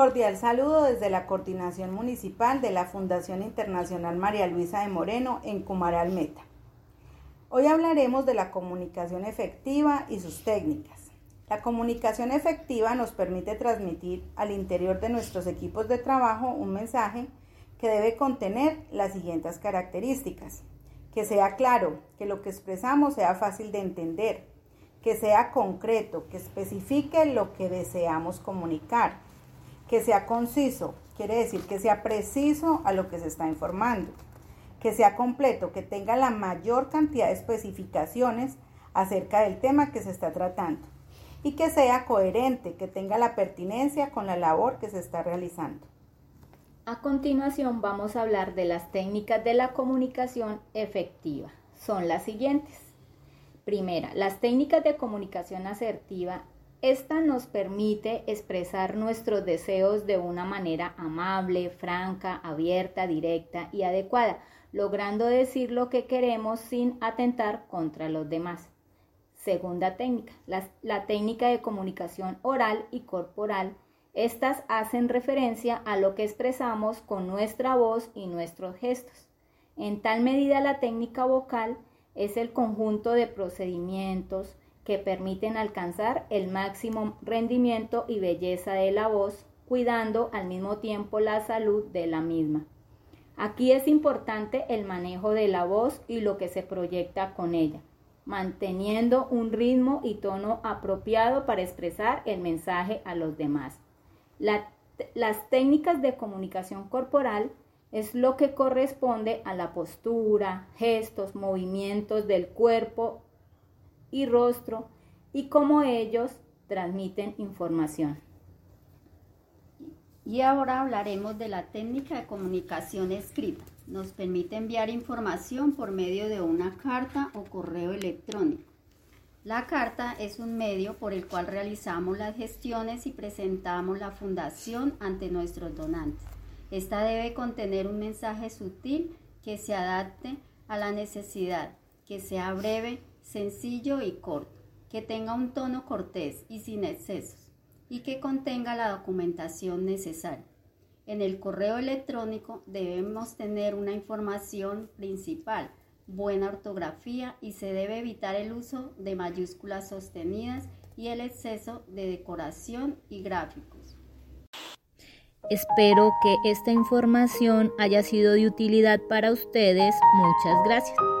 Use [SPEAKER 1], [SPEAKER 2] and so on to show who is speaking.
[SPEAKER 1] Cordial saludo desde la Coordinación Municipal de la Fundación Internacional María Luisa de Moreno en Cumaral Meta. Hoy hablaremos de la comunicación efectiva y sus técnicas. La comunicación efectiva nos permite transmitir al interior de nuestros equipos de trabajo un mensaje que debe contener las siguientes características. Que sea claro, que lo que expresamos sea fácil de entender, que sea concreto, que especifique lo que deseamos comunicar, que sea conciso, quiere decir que sea preciso a lo que se está informando, que sea completo, que tenga la mayor cantidad de especificaciones acerca del tema que se está tratando y que sea coherente, que tenga la pertinencia con la labor que se está realizando.
[SPEAKER 2] A continuación vamos a hablar de las técnicas de la comunicación efectiva. Son las siguientes. Primera, las técnicas de comunicación asertiva. Esta nos permite expresar nuestros deseos de una manera amable, franca, abierta, directa y adecuada, logrando decir lo que queremos sin atentar contra los demás. Segunda técnica, la, la técnica de comunicación oral y corporal estas hacen referencia a lo que expresamos con nuestra voz y nuestros gestos. En tal medida la técnica vocal es el conjunto de procedimientos que permiten alcanzar el máximo rendimiento y belleza de la voz, cuidando al mismo tiempo la salud de la misma. Aquí es importante el manejo de la voz y lo que se proyecta con ella, manteniendo un ritmo y tono apropiado para expresar el mensaje a los demás las técnicas de comunicación corporal es lo que corresponde a la postura, gestos, movimientos del cuerpo y rostro y cómo ellos transmiten información.
[SPEAKER 3] Y ahora hablaremos de la técnica de comunicación escrita. Nos permite enviar información por medio de una carta o correo electrónico. La carta es un medio por el cual realizamos las gestiones y presentamos la fundación ante nuestros donantes. Esta debe contener un mensaje sutil que se adapte a la necesidad, que sea breve, sencillo y corto, que tenga un tono cortés y sin excesos, y que contenga la documentación necesaria. En el correo electrónico debemos tener una información principal, buena ortografía y se debe evitar el uso de mayúsculas sostenidas y el exceso de decoración y gráficos.
[SPEAKER 2] Espero que esta información haya sido de utilidad para ustedes. Muchas gracias.